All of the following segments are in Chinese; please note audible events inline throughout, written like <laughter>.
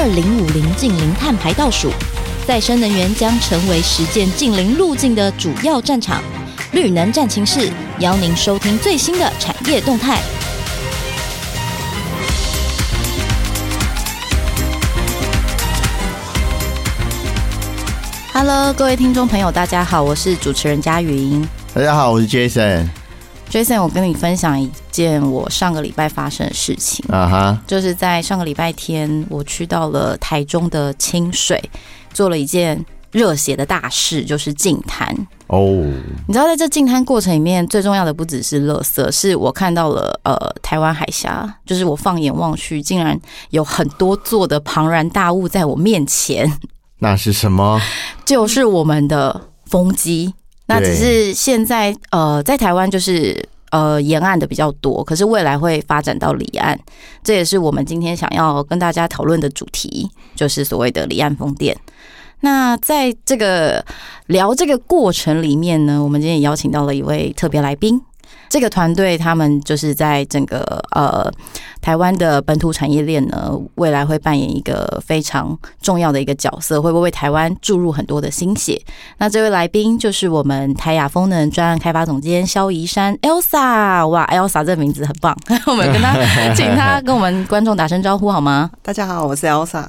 二零五零近零碳排倒数，再生能源将成为实践近零路径的主要战场。绿能战情室邀您收听最新的产业动态。Hello，各位听众朋友，大家好，我是主持人佳云。大家好，我是 Jason。Jason，我跟你分享一件我上个礼拜发生的事情啊哈，就是在上个礼拜天，我去到了台中的清水，做了一件热血的大事，就是净滩哦。你知道，在这净滩过程里面，最重要的不只是垃圾，是我看到了呃台湾海峡，就是我放眼望去，竟然有很多座的庞然大物在我面前。<laughs> 那是什么？就是我们的风机。那只是现在，呃，在台湾就是呃沿岸的比较多，可是未来会发展到离岸，这也是我们今天想要跟大家讨论的主题，就是所谓的离岸风电。那在这个聊这个过程里面呢，我们今天也邀请到了一位特别来宾。这个团队他们就是在整个呃台湾的本土产业链呢，未来会扮演一个非常重要的一个角色，会不会为台湾注入很多的心血？那这位来宾就是我们台亚风能专案开发总监萧怡珊 Elsa，哇，Elsa 这个名字很棒，<laughs> 我们跟他请他跟我们观众打声招呼好吗？大家好，我是 Elsa。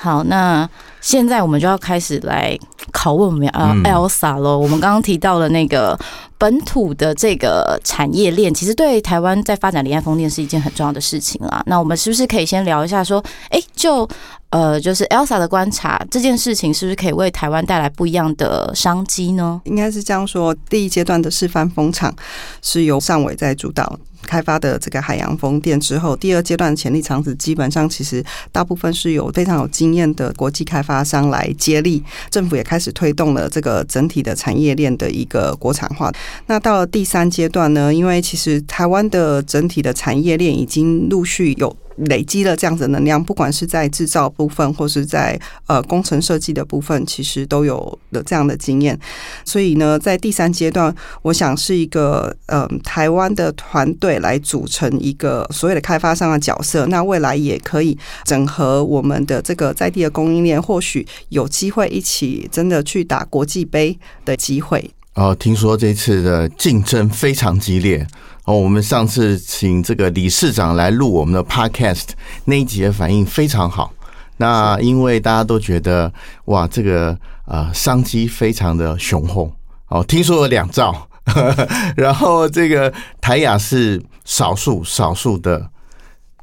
好，那现在我们就要开始来拷问我们啊 Elsa 喽。我们刚刚提到了那个本土的这个产业链，其实对台湾在发展离岸风电是一件很重要的事情啦。那我们是不是可以先聊一下，说，哎，就呃，就是 Elsa 的观察，这件事情是不是可以为台湾带来不一样的商机呢？应该是这样说，第一阶段的示范风场是由上纬在主导。开发的这个海洋风电之后，第二阶段潜力场址基本上其实大部分是有非常有经验的国际开发商来接力，政府也开始推动了这个整体的产业链的一个国产化。那到了第三阶段呢，因为其实台湾的整体的产业链已经陆续有。累积了这样子的能量，不管是在制造部分，或是在呃工程设计的部分，其实都有了这样的经验。所以呢，在第三阶段，我想是一个呃台湾的团队来组成一个所谓的开发商的角色。那未来也可以整合我们的这个在地的供应链，或许有机会一起真的去打国际杯的机会。哦，听说这次的竞争非常激烈。哦，我们上次请这个理事长来录我们的 Podcast 那一集的反应非常好。那因为大家都觉得哇，这个呃商机非常的雄厚。哦，听说有两兆，<laughs> 然后这个台雅是少数少数的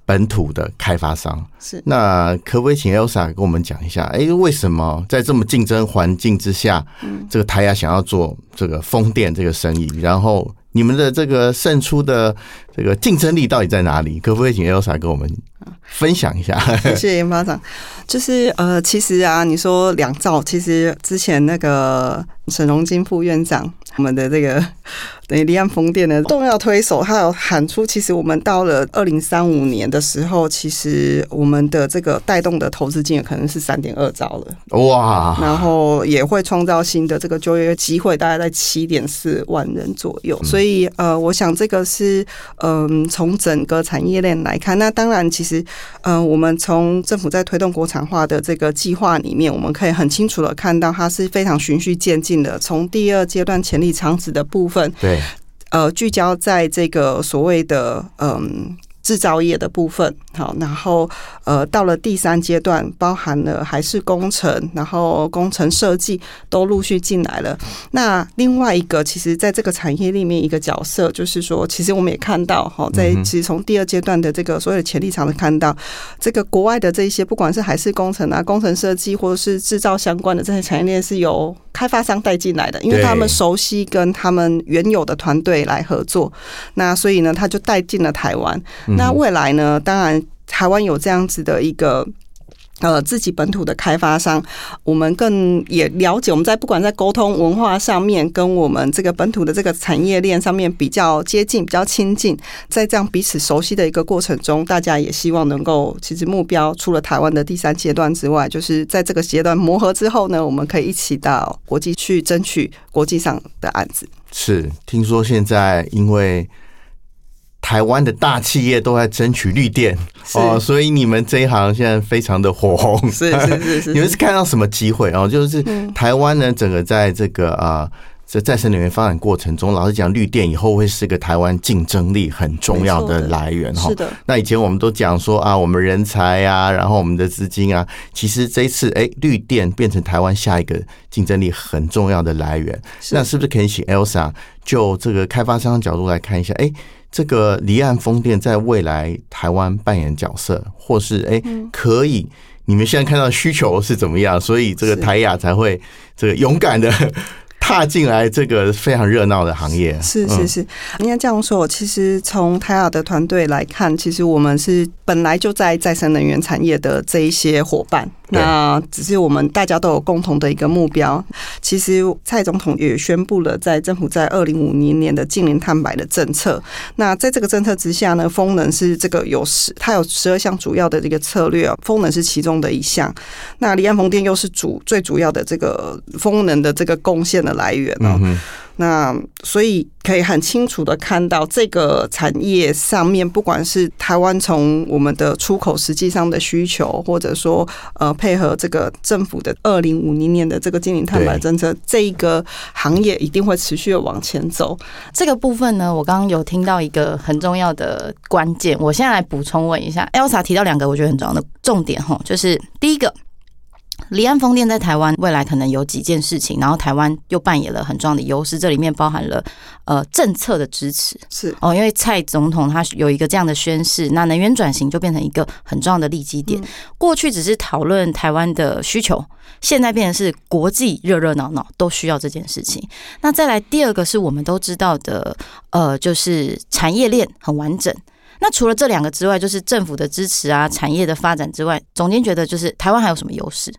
本土的开发商。是，那可不可以请 Elsa 跟我们讲一下？哎，为什么在这么竞争环境之下，嗯这个台亚想要做这个风电这个生意？然后你们的这个胜出的这个竞争力到底在哪里？可不可以请 Elsa 跟我们分享一下？<laughs> 谢谢研发长。就是呃，其实啊，你说两兆，其实之前那个沈荣金副院长，我们的这个 <laughs> 等于离岸风电的重要推手，他有喊出，其实我们到了二零三五年的时候，其实我们的这个带动的投资金额可能是三点二兆了。哇！然后也会创造新的这个就业机会，大概在七点四万人左右。所以，呃，我想这个是，嗯、呃，从整个产业链来看，那当然，其实，呃，我们从政府在推动国产化的这个计划里面，我们可以很清楚的看到，它是非常循序渐进的。从第二阶段潜力场址的部分，对，呃，聚焦在这个所谓的，嗯、呃。制造业的部分，好，然后呃，到了第三阶段，包含了海事工程，然后工程设计都陆续进来了。那另外一个，其实在这个产业里面一个角色，就是说，其实我们也看到，哈，在其实从第二阶段的这个所有的潜力场看到，这个国外的这一些，不管是海事工程啊、工程设计，或者是制造相关的这些产业链，是由开发商带进来的，因为他们熟悉跟他们原有的团队来合作，那所以呢，他就带进了台湾。那未来呢？当然，台湾有这样子的一个呃自己本土的开发商，我们更也了解，我们在不管在沟通文化上面，跟我们这个本土的这个产业链上面比较接近、比较亲近，在这样彼此熟悉的一个过程中，大家也希望能够，其实目标除了台湾的第三阶段之外，就是在这个阶段磨合之后呢，我们可以一起到国际去争取国际上的案子。是，听说现在因为。台湾的大企业都在争取绿电是哦，所以你们这一行现在非常的火红。是是是 <laughs> 是，你们是看到什么机会哦？就是台湾呢，整个在这个啊。在再生能源发展过程中，老实讲，绿电以后会是个台湾竞争力很重要的来源哈。是的。那以前我们都讲说啊，我们人才啊，然后我们的资金啊，其实这一次哎，绿电变成台湾下一个竞争力很重要的来源。那是不是可以请 Elsa 就这个开发商角度来看一下？哎，这个离岸风电在未来台湾扮演角色，或是哎可以？你们现在看到需求是怎么样？所以这个台雅才会这个勇敢的。踏进来这个非常热闹的行业，是是是，应该这样说。其实从台亚的团队来看，其实我们是本来就在再生能源产业的这一些伙伴。那只是我们大家都有共同的一个目标。其实蔡总统也宣布了，在政府在二零五零年的净零碳排的政策。那在这个政策之下呢，风能是这个有十，它有十二项主要的这个策略，风能是其中的一项。那离岸风电又是主最主要的这个风能的这个贡献的来源哦。那所以可以很清楚的看到，这个产业上面，不管是台湾从我们的出口实际上的需求，或者说呃配合这个政府的二零五零年的这个净零碳排政策，这一个行业一定会持续的往前走。这个部分呢，我刚刚有听到一个很重要的关键，我现在来补充问一下，Elsa 提到两个我觉得很重要的重点哈，就是第一个。离岸风电在台湾未来可能有几件事情，然后台湾又扮演了很重要的优势，这里面包含了呃政策的支持，是哦，因为蔡总统他有一个这样的宣誓，那能源转型就变成一个很重要的利基点。过去只是讨论台湾的需求，现在变成是国际热热闹闹都需要这件事情。那再来第二个是我们都知道的，呃，就是产业链很完整。那除了这两个之外，就是政府的支持啊，产业的发展之外，总监觉得就是台湾还有什么优势？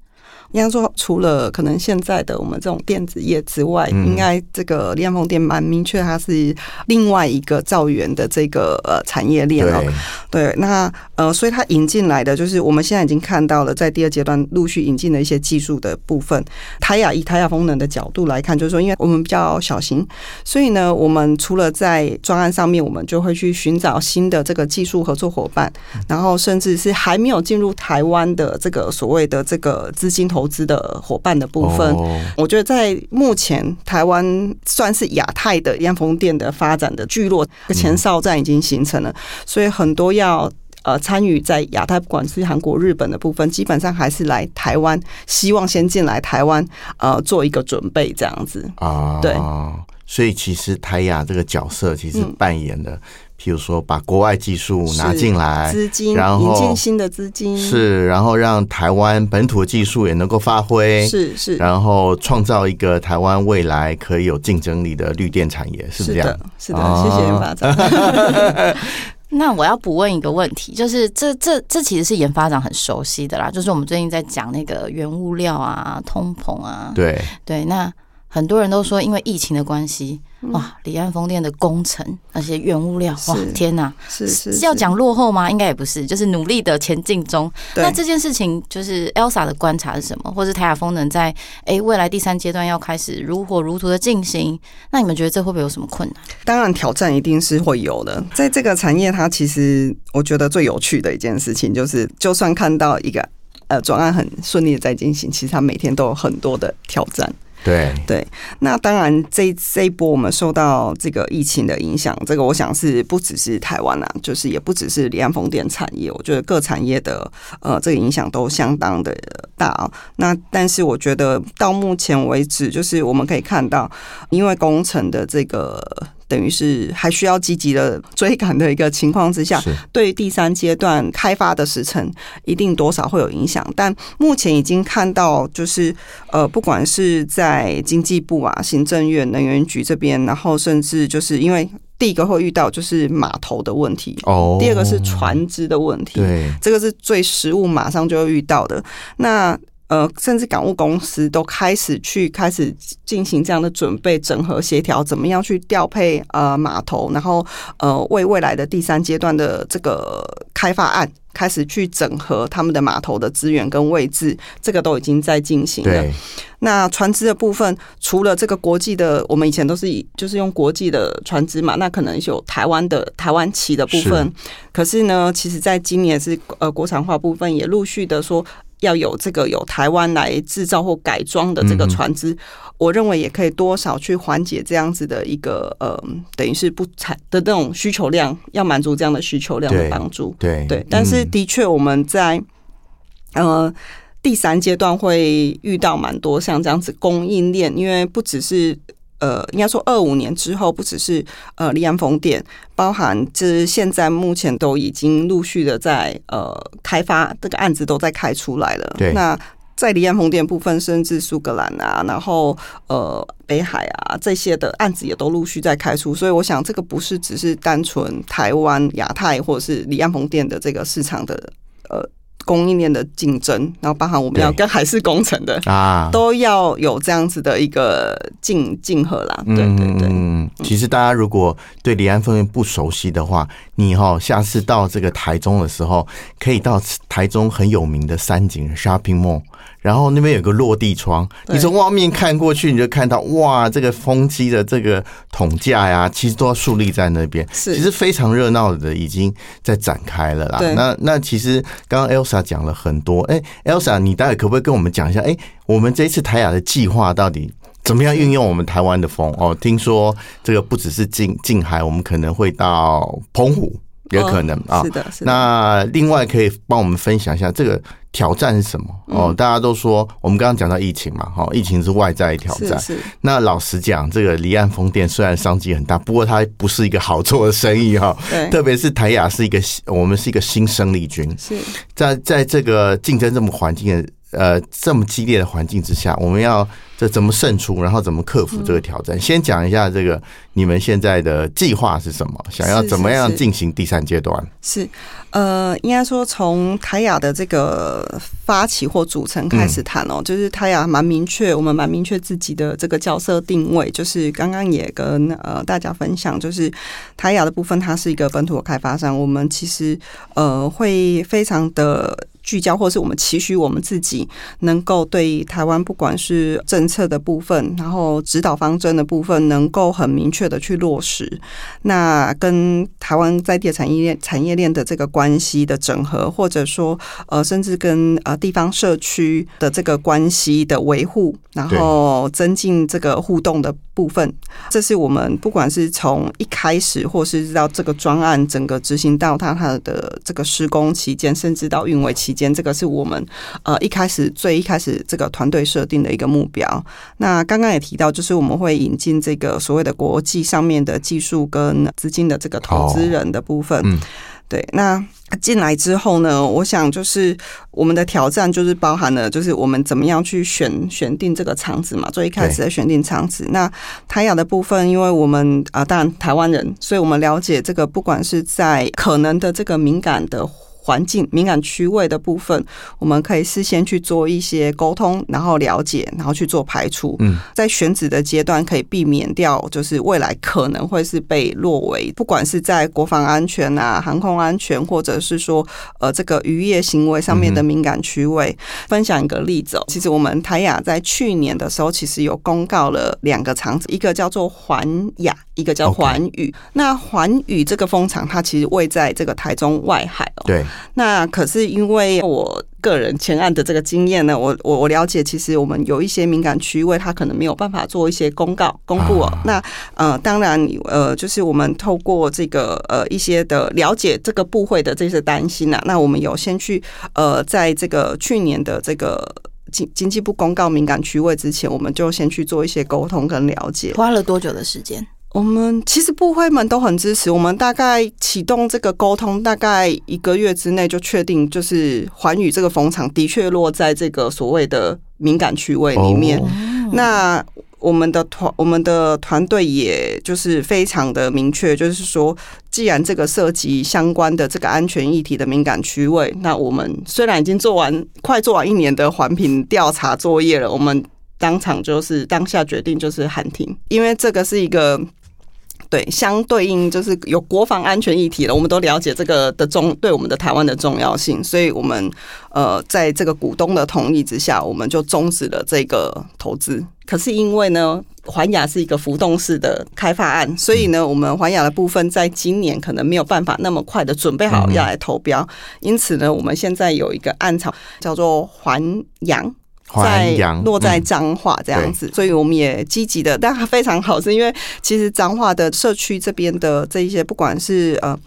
应该说，除了可能现在的我们这种电子业之外，应该这个离岸风电蛮明确，它是另外一个造园的这个呃产业链哦。对，那呃，所以它引进来的就是我们现在已经看到了，在第二阶段陆续引进的一些技术的部分。台亚以台亚风能的角度来看，就是说，因为我们比较小型，所以呢，我们除了在专案上面，我们就会去寻找新的这个技术合作伙伴，然后甚至是还没有进入台湾的这个所谓的这个资金投资的伙伴的部分，我觉得在目前台湾算是亚太的离岸风电的发展的聚落，前哨站已经形成了，所以很多要呃参与在亚太，不管是韩国、日本的部分，基本上还是来台湾，希望先进来台湾呃做一个准备这样子啊。对，所以其实台亚这个角色其实扮演的。譬如说，把国外技术拿进来，资金，然后引进新的资金，是，然后让台湾本土的技术也能够发挥，是是，然后创造一个台湾未来可以有竞争力的绿电产业，是不是这样？是的，是的，谢谢研发长。<laughs> 那我要补问一个问题，就是这这这其实是研发长很熟悉的啦，就是我们最近在讲那个原物料啊、通膨啊，对对，那。很多人都说，因为疫情的关系，哇，离岸风电的工程那些原物料，哇，天哪，是是，是要讲落后吗？应该也不是，就是努力的前进中。那这件事情，就是 Elsa 的观察是什么？或是台亚风能在哎未来第三阶段要开始如火如荼的进行？那你们觉得这会不会有什么困难？当然，挑战一定是会有的。在这个产业，它其实我觉得最有趣的一件事情，就是就算看到一个呃转案很顺利的在进行，其实它每天都有很多的挑战。对对，那当然这这一波我们受到这个疫情的影响，这个我想是不只是台湾啊，就是也不只是离岸风电产业，我觉得各产业的呃这个影响都相当的大啊。那但是我觉得到目前为止，就是我们可以看到，因为工程的这个。等于是还需要积极的追赶的一个情况之下，对第三阶段开发的时程一定多少会有影响。但目前已经看到，就是呃，不管是在经济部啊、行政院、能源局这边，然后甚至就是因为第一个会遇到就是码头的问题，哦，第二个是船只的问题，对，这个是最实物马上就会遇到的。那呃，甚至港务公司都开始去开始进行这样的准备、整合、协调，怎么样去调配呃码头，然后呃为未来的第三阶段的这个开发案开始去整合他们的码头的资源跟位置，这个都已经在进行了。对那船只的部分，除了这个国际的，我们以前都是以就是用国际的船只嘛，那可能有台湾的台湾旗的部分。是可是呢，其实在今年是呃国产化部分也陆续的说。要有这个有台湾来制造或改装的这个船只，嗯、我认为也可以多少去缓解这样子的一个呃，等于是不产的那种需求量，要满足这样的需求量的帮助。对对，但是的确我们在、嗯、呃第三阶段会遇到蛮多像这样子供应链，因为不只是。呃，应该说二五年之后，不只是呃离岸风电，包含这现在目前都已经陆续的在呃开发，这个案子都在开出来了。对。那在离岸风电部分，甚至苏格兰啊，然后呃北海啊这些的案子也都陆续在开出，所以我想这个不是只是单纯台湾亚太或者是离岸风电的这个市场的呃。供应链的竞争，然后包含我们要跟海事工程的啊，都要有这样子的一个竞竞合啦。对对对，嗯，其实大家如果对离岸风电不熟悉的话，你哈下次到这个台中的时候，可以到台中很有名的三井 Shopping Mall。然后那边有个落地窗，你从外面看过去，你就看到哇，这个风机的这个桶架呀，其实都要竖立在那边，是。其实非常热闹的，已经在展开了啦。那那其实刚刚 Elsa 讲了很多，哎，Elsa，你待会可不可以跟我们讲一下？哎，我们这一次台雅的计划到底怎么样运用我们台湾的风？哦，听说这个不只是近近海，我们可能会到澎湖。也可能啊，是的，是的。那另外可以帮我们分享一下这个挑战是什么？哦，大家都说我们刚刚讲到疫情嘛，哈，疫情是外在挑战。是。那老实讲，这个离岸风电虽然商机很大，不过它不是一个好做的生意哈。对。特别是台雅是一个，我们是一个新生力军。是。在在这个竞争这么环境的。呃，这么激烈的环境之下，我们要这怎么胜出，然后怎么克服这个挑战？嗯、先讲一下这个你们现在的计划是什么？想要怎么样进行第三阶段？是，呃，应该说从台雅的这个发起或组成开始谈哦，嗯、就是台雅蛮明确，我们蛮明确自己的这个角色定位，就是刚刚也跟呃大家分享，就是台雅的部分，它是一个本土的开发商，我们其实呃会非常的。聚焦，或是我们期许我们自己能够对台湾，不管是政策的部分，然后指导方针的部分，能够很明确的去落实。那跟台湾在地产业链、产业链的这个关系的整合，或者说呃，甚至跟呃地方社区的这个关系的维护，然后增进这个互动的部分，这是我们不管是从一开始，或是到这个专案整个执行到它它的这个施工期间，甚至到运维期间，这个是我们呃一开始最一开始这个团队设定的一个目标。那刚刚也提到，就是我们会引进这个所谓的国际上面的技术跟资金的这个投资人的部分。嗯，对，那。进来之后呢，我想就是我们的挑战就是包含了，就是我们怎么样去选选定这个场子嘛。最一开始的选定场子，那台雅的部分，因为我们啊，当然台湾人，所以我们了解这个，不管是在可能的这个敏感的。环境敏感区位的部分，我们可以事先去做一些沟通，然后了解，然后去做排除。嗯，在选址的阶段可以避免掉，就是未来可能会是被落为，不管是在国防安全啊、航空安全，或者是说呃这个渔业行为上面的敏感区位。分享一个例子哦，其实我们台亚在去年的时候，其实有公告了两个场子，一个叫做环亚，一个叫环宇。那环宇这个风场，它其实位在这个台中外海哦。对。那可是因为我个人前案的这个经验呢，我我我了解，其实我们有一些敏感区位，它可能没有办法做一些公告公布哦。那呃，当然呃，就是我们透过这个呃一些的了解这个部会的这些担心呐，那我们有先去呃，在这个去年的这个经经济部公告敏感区位之前，我们就先去做一些沟通跟了解。花了多久的时间？我们其实部会们都很支持，我们大概启动这个沟通，大概一个月之内就确定，就是环宇这个风场的确落在这个所谓的敏感区位里面。Oh. 那我们的团我们的团队也就是非常的明确，就是说，既然这个涉及相关的这个安全议题的敏感区位，那我们虽然已经做完快做完一年的环评调查作业了，我们当场就是当下决定就是喊停，因为这个是一个。对，相对应就是有国防安全议题了，我们都了解这个的重对我们的台湾的重要性，所以我们呃在这个股东的同意之下，我们就终止了这个投资。可是因为呢，环亚是一个浮动式的开发案，所以呢，我们环亚的部分在今年可能没有办法那么快的准备好要来投标，因此呢，我们现在有一个案场叫做环阳。在落在彰化这样子，所以我们也积极的，但它非常好，是因为其实彰化的社区这边的这一些，不管是呃。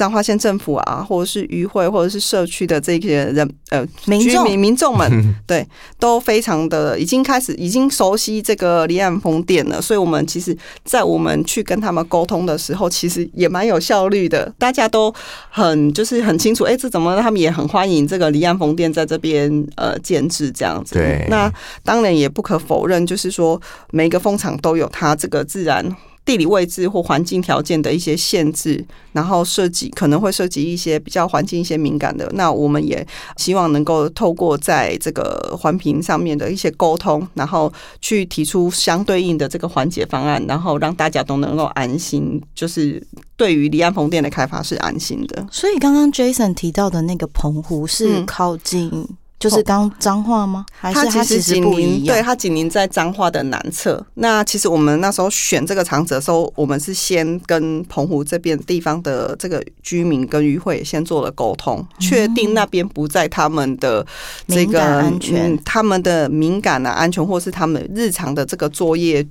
彰化县政府啊，或者是渔会，或者是社区的这些人，呃，居民民众们，<laughs> 对，都非常的已经开始已经熟悉这个离岸风电了。所以，我们其实，在我们去跟他们沟通的时候，其实也蛮有效率的。大家都很就是很清楚，哎，这怎么？他们也很欢迎这个离岸风电在这边呃建置这样子。对，那当然也不可否认，就是说每个风场都有它这个自然。地理位置或环境条件的一些限制，然后涉及可能会涉及一些比较环境一些敏感的，那我们也希望能够透过在这个环评上面的一些沟通，然后去提出相对应的这个缓解方案，然后让大家都能够安心，就是对于离岸风电的开发是安心的。所以刚刚 Jason 提到的那个澎湖是靠近。就是刚彰化吗？还是它其实不一样？对，它紧邻在彰化的南侧。那其实我们那时候选这个场址的时候，我们是先跟澎湖这边地方的这个居民跟渔会先做了沟通，确定那边不在他们的这个安全、他们的敏感啊安全，或是他们日常的这个作业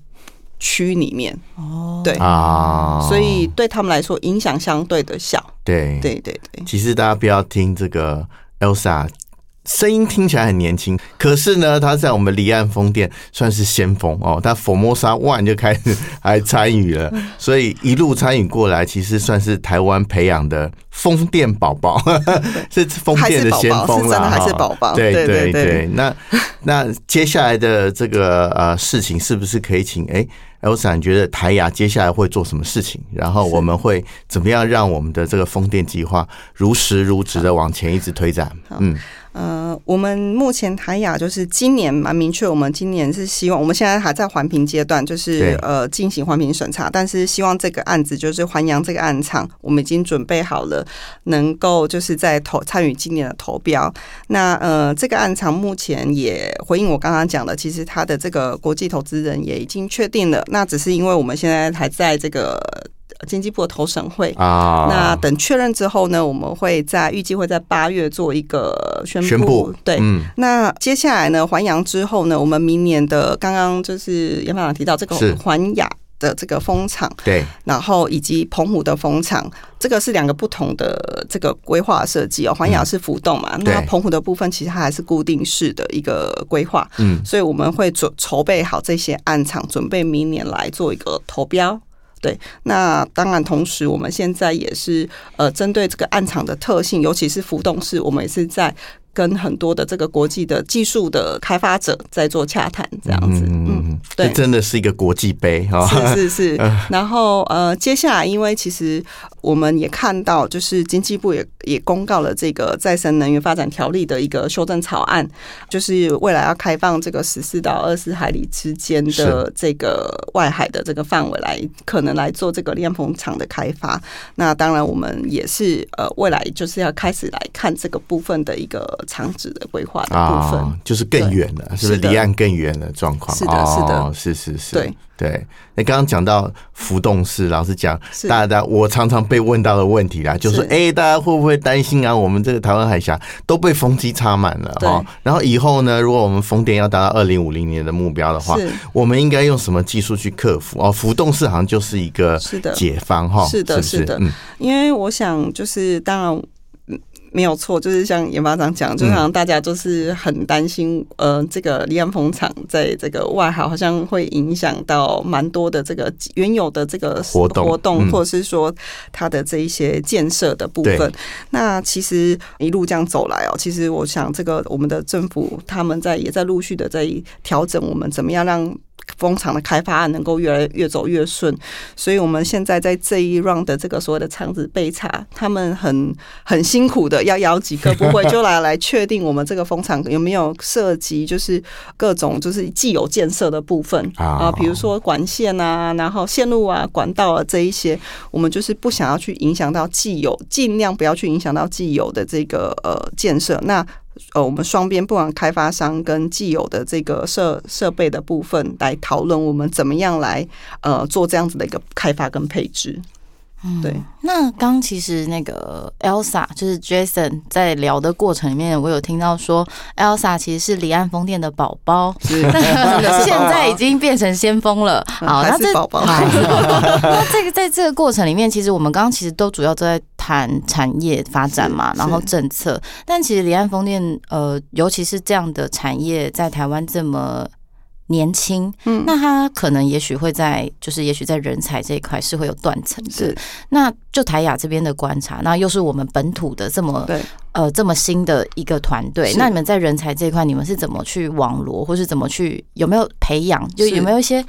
区里面。哦，对啊，所以对他们来说影响相对的小。对，对，对，对。其实大家不要听这个 Elsa。声音听起来很年轻，可是呢，他在我们离岸风电算是先锋哦。他 Formosa One 就开始还参与了，<laughs> 所以一路参与过来，其实算是台湾培养的风电宝宝，<laughs> 是风电的先锋了哈。还是宝宝，对对对。那那接下来的这个呃事情，是不是可以请哎 Elsa 你觉得台雅接下来会做什么事情？然后我们会怎么样让我们的这个风电计划如实如实的往前一直推展？嗯。呃，我们目前台雅就是今年蛮明确，我们今年是希望，我们现在还在环评阶段，就是呃进行环评审查，但是希望这个案子就是环阳这个案场，我们已经准备好了，能够就是在投参与今年的投标。那呃，这个案场目前也回应我刚刚讲的，其实它的这个国际投资人也已经确定了，那只是因为我们现在还在这个。经济部的投审会。啊，那等确认之后呢，我们会在预计会在八月做一个宣布。宣布对，嗯，那接下来呢，环阳之后呢，我们明年的刚刚就是研发长提到这个环亚的这个风场，对，然后以及澎湖的风场，这个是两个不同的这个规划设计哦。环亚是浮动嘛，那澎湖的部分其实它还是固定式的一个规划，嗯，所以我们会准筹备好这些暗场，准备明年来做一个投标。对，那当然，同时我们现在也是呃，针对这个暗场的特性，尤其是浮动式，我们也是在。跟很多的这个国际的技术的开发者在做洽谈，这样子，嗯，对，真的是一个国际杯哈，是是是。<laughs> 然后呃，接下来，因为其实我们也看到，就是经济部也也公告了这个再生能源发展条例的一个修正草案，就是未来要开放这个十四到二十四海里之间的这个外海的这个范围来，可能来做这个离岸风场的开发。那当然，我们也是呃，未来就是要开始来看这个部分的一个。厂址的规划的部分，哦，就是更远了，是不是离岸更远的状况？是的，是的，哦，是是是，对对。那刚刚讲到浮动式，老实讲，大家我常常被问到的问题啦，就是哎，欸，大家会不会担心啊？我们这个台湾海峡都被风机插满了哈，然后以后呢，如果我们风电要达到二零五零年的目标的话，我们应该用什么技术去克服？哦，浮动式好像就是一个解方哈，是的，是的，嗯，因为我想就是当然。没有错，就是像研发长讲，就好像大家就是很担心，呃，这个离岸风场在这个外海好像会影响到蛮多的这个原有的这个活动，活动或者是说它的这一些建设的部分。那其实一路这样走来哦，其实我想这个我们的政府他们在也在陆续的在调整，我们怎么样让。风场的开发案能够越来越走越顺，所以我们现在在这一 round 的这个所谓的厂子备查，他们很很辛苦的要邀几个部会就来来确定我们这个风场有没有涉及就是各种就是既有建设的部分。啊，比如说管线啊，然后线路啊、管道啊这一些，我们就是不想要去影响到既有，尽量不要去影响到既有的这个呃建设。那呃，我们双边不管开发商跟既有的这个设设备的部分来讨论，我们怎么样来呃做这样子的一个开发跟配置。嗯，对。那刚其实那个 Elsa 就是 Jason 在聊的过程里面，我有听到说 Elsa 其实是离岸风电的宝宝，<laughs> 是现在已经变成先锋了。好，那这宝宝，<laughs> 那这个在这个过程里面，其实我们刚刚其实都主要都在谈产业发展嘛，然后政策。但其实离岸风电，呃，尤其是这样的产业，在台湾这么。年轻，嗯，那他可能也许会在，就是也许在人才这一块是会有断层的。是，那就台雅这边的观察，那又是我们本土的这么对。呃，这么新的一个团队，那你们在人才这一块，你们是怎么去网罗，或是怎么去有没有培养？就有没有一些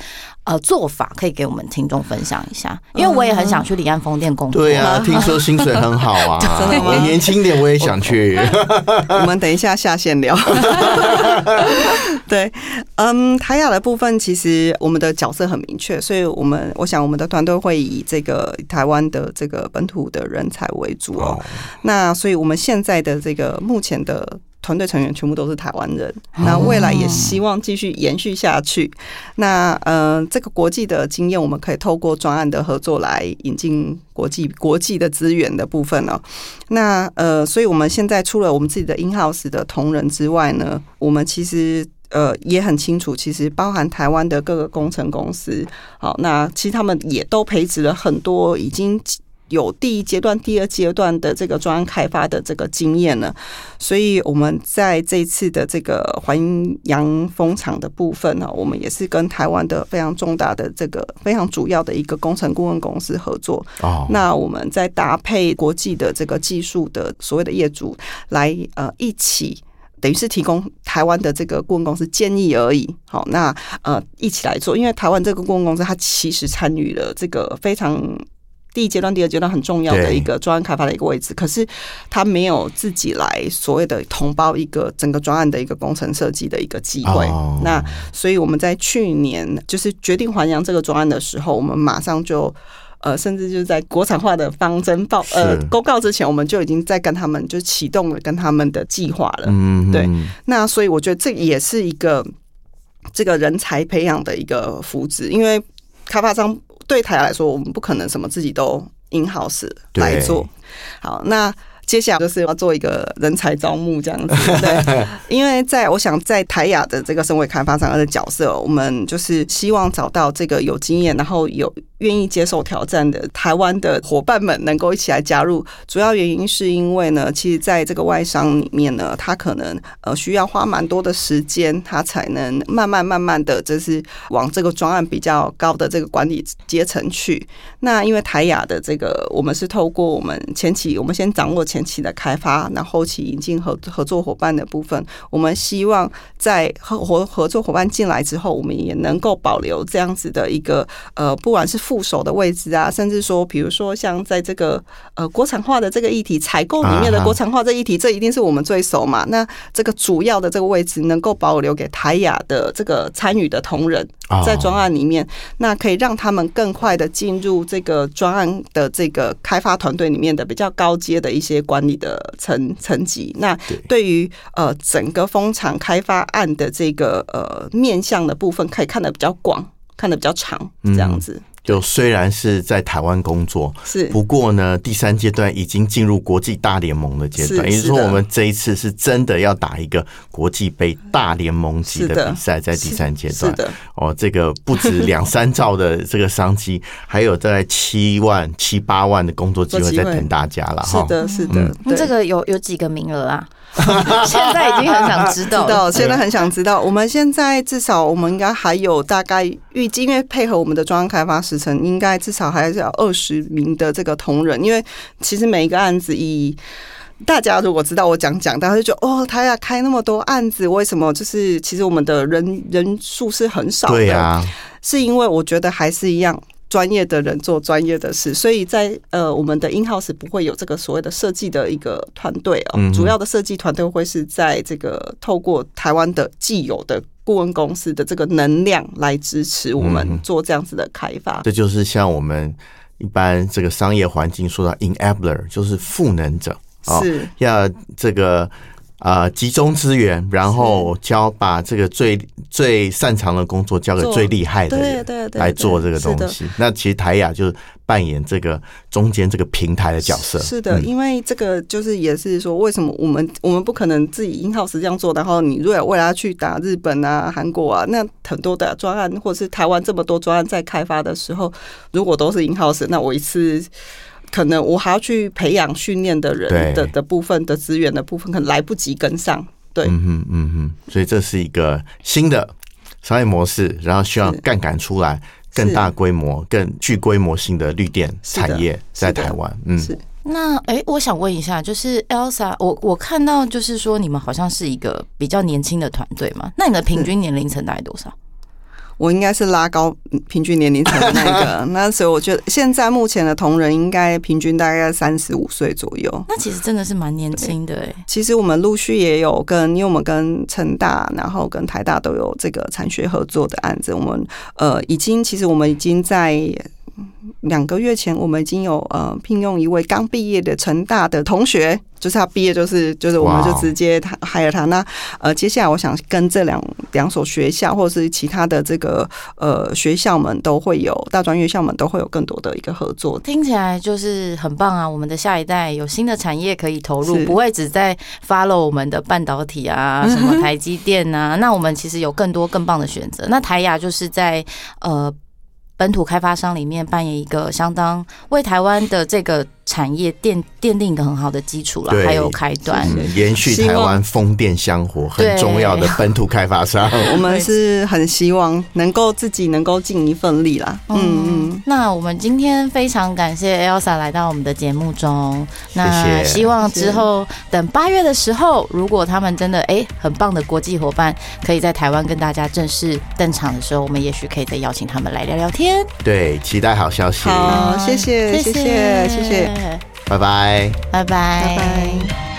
呃做法可以给我们听众分享一下？因为我也很想去离岸风电工作。对啊，<laughs> 听说薪水很好啊，真的吗？年轻点我也想去。<laughs> 我们等一下下线聊。<laughs> 对，嗯，台雅的部分其实我们的角色很明确，所以我们我想我们的团队会以这个台湾的这个本土的人才为主哦。那所以我们现在。在的这个目前的团队成员全部都是台湾人，那未来也希望继续延续下去。那呃，这个国际的经验，我们可以透过专案的合作来引进国际国际的资源的部分呢。那呃，所以我们现在除了我们自己的 in house 的同仁之外呢，我们其实呃也很清楚，其实包含台湾的各个工程公司，好，那其实他们也都培植了很多已经。有第一阶段、第二阶段的这个专案开发的这个经验了，所以我们在这次的这个环阳风场的部分呢，我们也是跟台湾的非常重大的这个非常主要的一个工程顾问公司合作。哦，那我们在搭配国际的这个技术的所谓的业主来呃一起，等于是提供台湾的这个顾问公司建议而已。好，那呃一起来做，因为台湾这个顾问公司它其实参与了这个非常。第一阶段、第二阶段很重要的一个专案开发的一个位置，可是他没有自己来所谓的同包一个整个专案的一个工程设计的一个机会。那所以我们在去年就是决定还阳这个专案的时候，我们马上就呃，甚至就是在国产化的方针报呃公告之前，我们就已经在跟他们就启动了跟他们的计划了。嗯，对。那所以我觉得这也是一个这个人才培养的一个福祉，因为开发商。对台来说，我们不可能什么自己都 in house 来做。好，那。接下来就是要做一个人才招募这样子，<laughs> 对，因为在我想在台雅的这个身为开发商的角色，我们就是希望找到这个有经验，然后有愿意接受挑战的台湾的伙伴们，能够一起来加入。主要原因是因为呢，其实在这个外商里面呢，他可能呃需要花蛮多的时间，他才能慢慢慢慢的就是往这个专案比较高的这个管理阶层去。那因为台雅的这个，我们是透过我们前期，我们先掌握前。前期的开发，那后期引进合合作伙伴的部分，我们希望在合合合作伙伴进来之后，我们也能够保留这样子的一个呃，不管是副手的位置啊，甚至说，比如说像在这个呃国产化的这个议题，采购里面的国产化这议题，这一定是我们最熟嘛。那这个主要的这个位置，能够保留给台雅的这个参与的同仁，在专案里面，那可以让他们更快的进入这个专案的这个开发团队里面的比较高阶的一些。管理的层层级，那对于呃整个风场开发案的这个呃面向的部分，可以看得比较广，看得比较长，这样子。嗯就虽然是在台湾工作，是不过呢，第三阶段已经进入国际大联盟的阶段，也就是说，我们这一次是真的要打一个国际杯大联盟级的比赛，在第三阶段。哦，这个不止两三兆的这个商机，还有在七万七八万的工作机会在等大家了。是的，是的。那这个有有几个名额啊？<laughs> 现在已经很想知道，知道，现在很想知道。我们现在至少我们应该还有大概预计，因为配合我们的专案开发时程，应该至少还是要二十名的这个同仁。因为其实每一个案子以大家如果知道我讲讲，大家就觉得哦，他要开那么多案子，为什么？就是其实我们的人人数是很少的，对啊，是因为我觉得还是一样。专业的人做专业的事，所以在呃，我们的 in house 不会有这个所谓的设计的一个团队哦。主要的设计团队会是在这个透过台湾的既有的顾问公司的这个能量来支持我们做这样子的开发。这就是像我们一般这个商业环境说到 enabler，就是赋能者啊，是要这个。啊、呃，集中资源，然后交把这个最最擅长的工作交给最厉害的人来做这个东西。那其实台雅就是扮演这个中间这个平台的角色。是的，因为这个就是也是说，为什么我们我们不可能自己 in-house 这样做？然后你如果未来要去打日本啊、韩国啊，那很多的专案，或者是台湾这么多专案在开发的时候，如果都是 in-house，那我一次。可能我还要去培养训练的人的的部分的资源的部分，可能来不及跟上。对，嗯哼嗯哼，所以这是一个新的商业模式，然后需要杠杆出来更大规模、更具规模性的绿电产业在台湾。嗯，是。那哎、欸，我想问一下，就是 Elsa，我我看到就是说你们好像是一个比较年轻的团队嘛？那你的平均年龄层大概多少？我应该是拉高平均年龄层的那个，<laughs> 那所以我觉得现在目前的同仁应该平均大概三十五岁左右。那其实真的是蛮年轻的哎。其实我们陆续也有跟，因为我们跟成大，然后跟台大都有这个产学合作的案子。我们呃已经，其实我们已经在两个月前，我们已经有呃聘用一位刚毕业的成大的同学。就是他毕业，就是就是，我们就直接他 hire 他。那呃，接下来我想跟这两两所学校，或者是其他的这个呃学校们，都会有大专院校们都会有更多的一个合作。听起来就是很棒啊！我们的下一代有新的产业可以投入，不会只在 follow 我们的半导体啊，<laughs> 什么台积电啊。那我们其实有更多更棒的选择。那台亚就是在呃。本土开发商里面扮演一个相当为台湾的这个产业奠奠定一个很好的基础了，还有开端，延续台湾风电香火很重要的本土开发商。<laughs> 我们是很希望能够自己能够尽一份力啦。嗯嗯，那我们今天非常感谢 Elsa 来到我们的节目中。那希望之后等八月的时候，如果他们真的哎、欸、很棒的国际伙伴可以在台湾跟大家正式登场的时候，我们也许可以再邀请他们来聊聊天。对，期待好消息。好，谢谢，谢谢，谢谢，拜拜，拜拜，拜拜。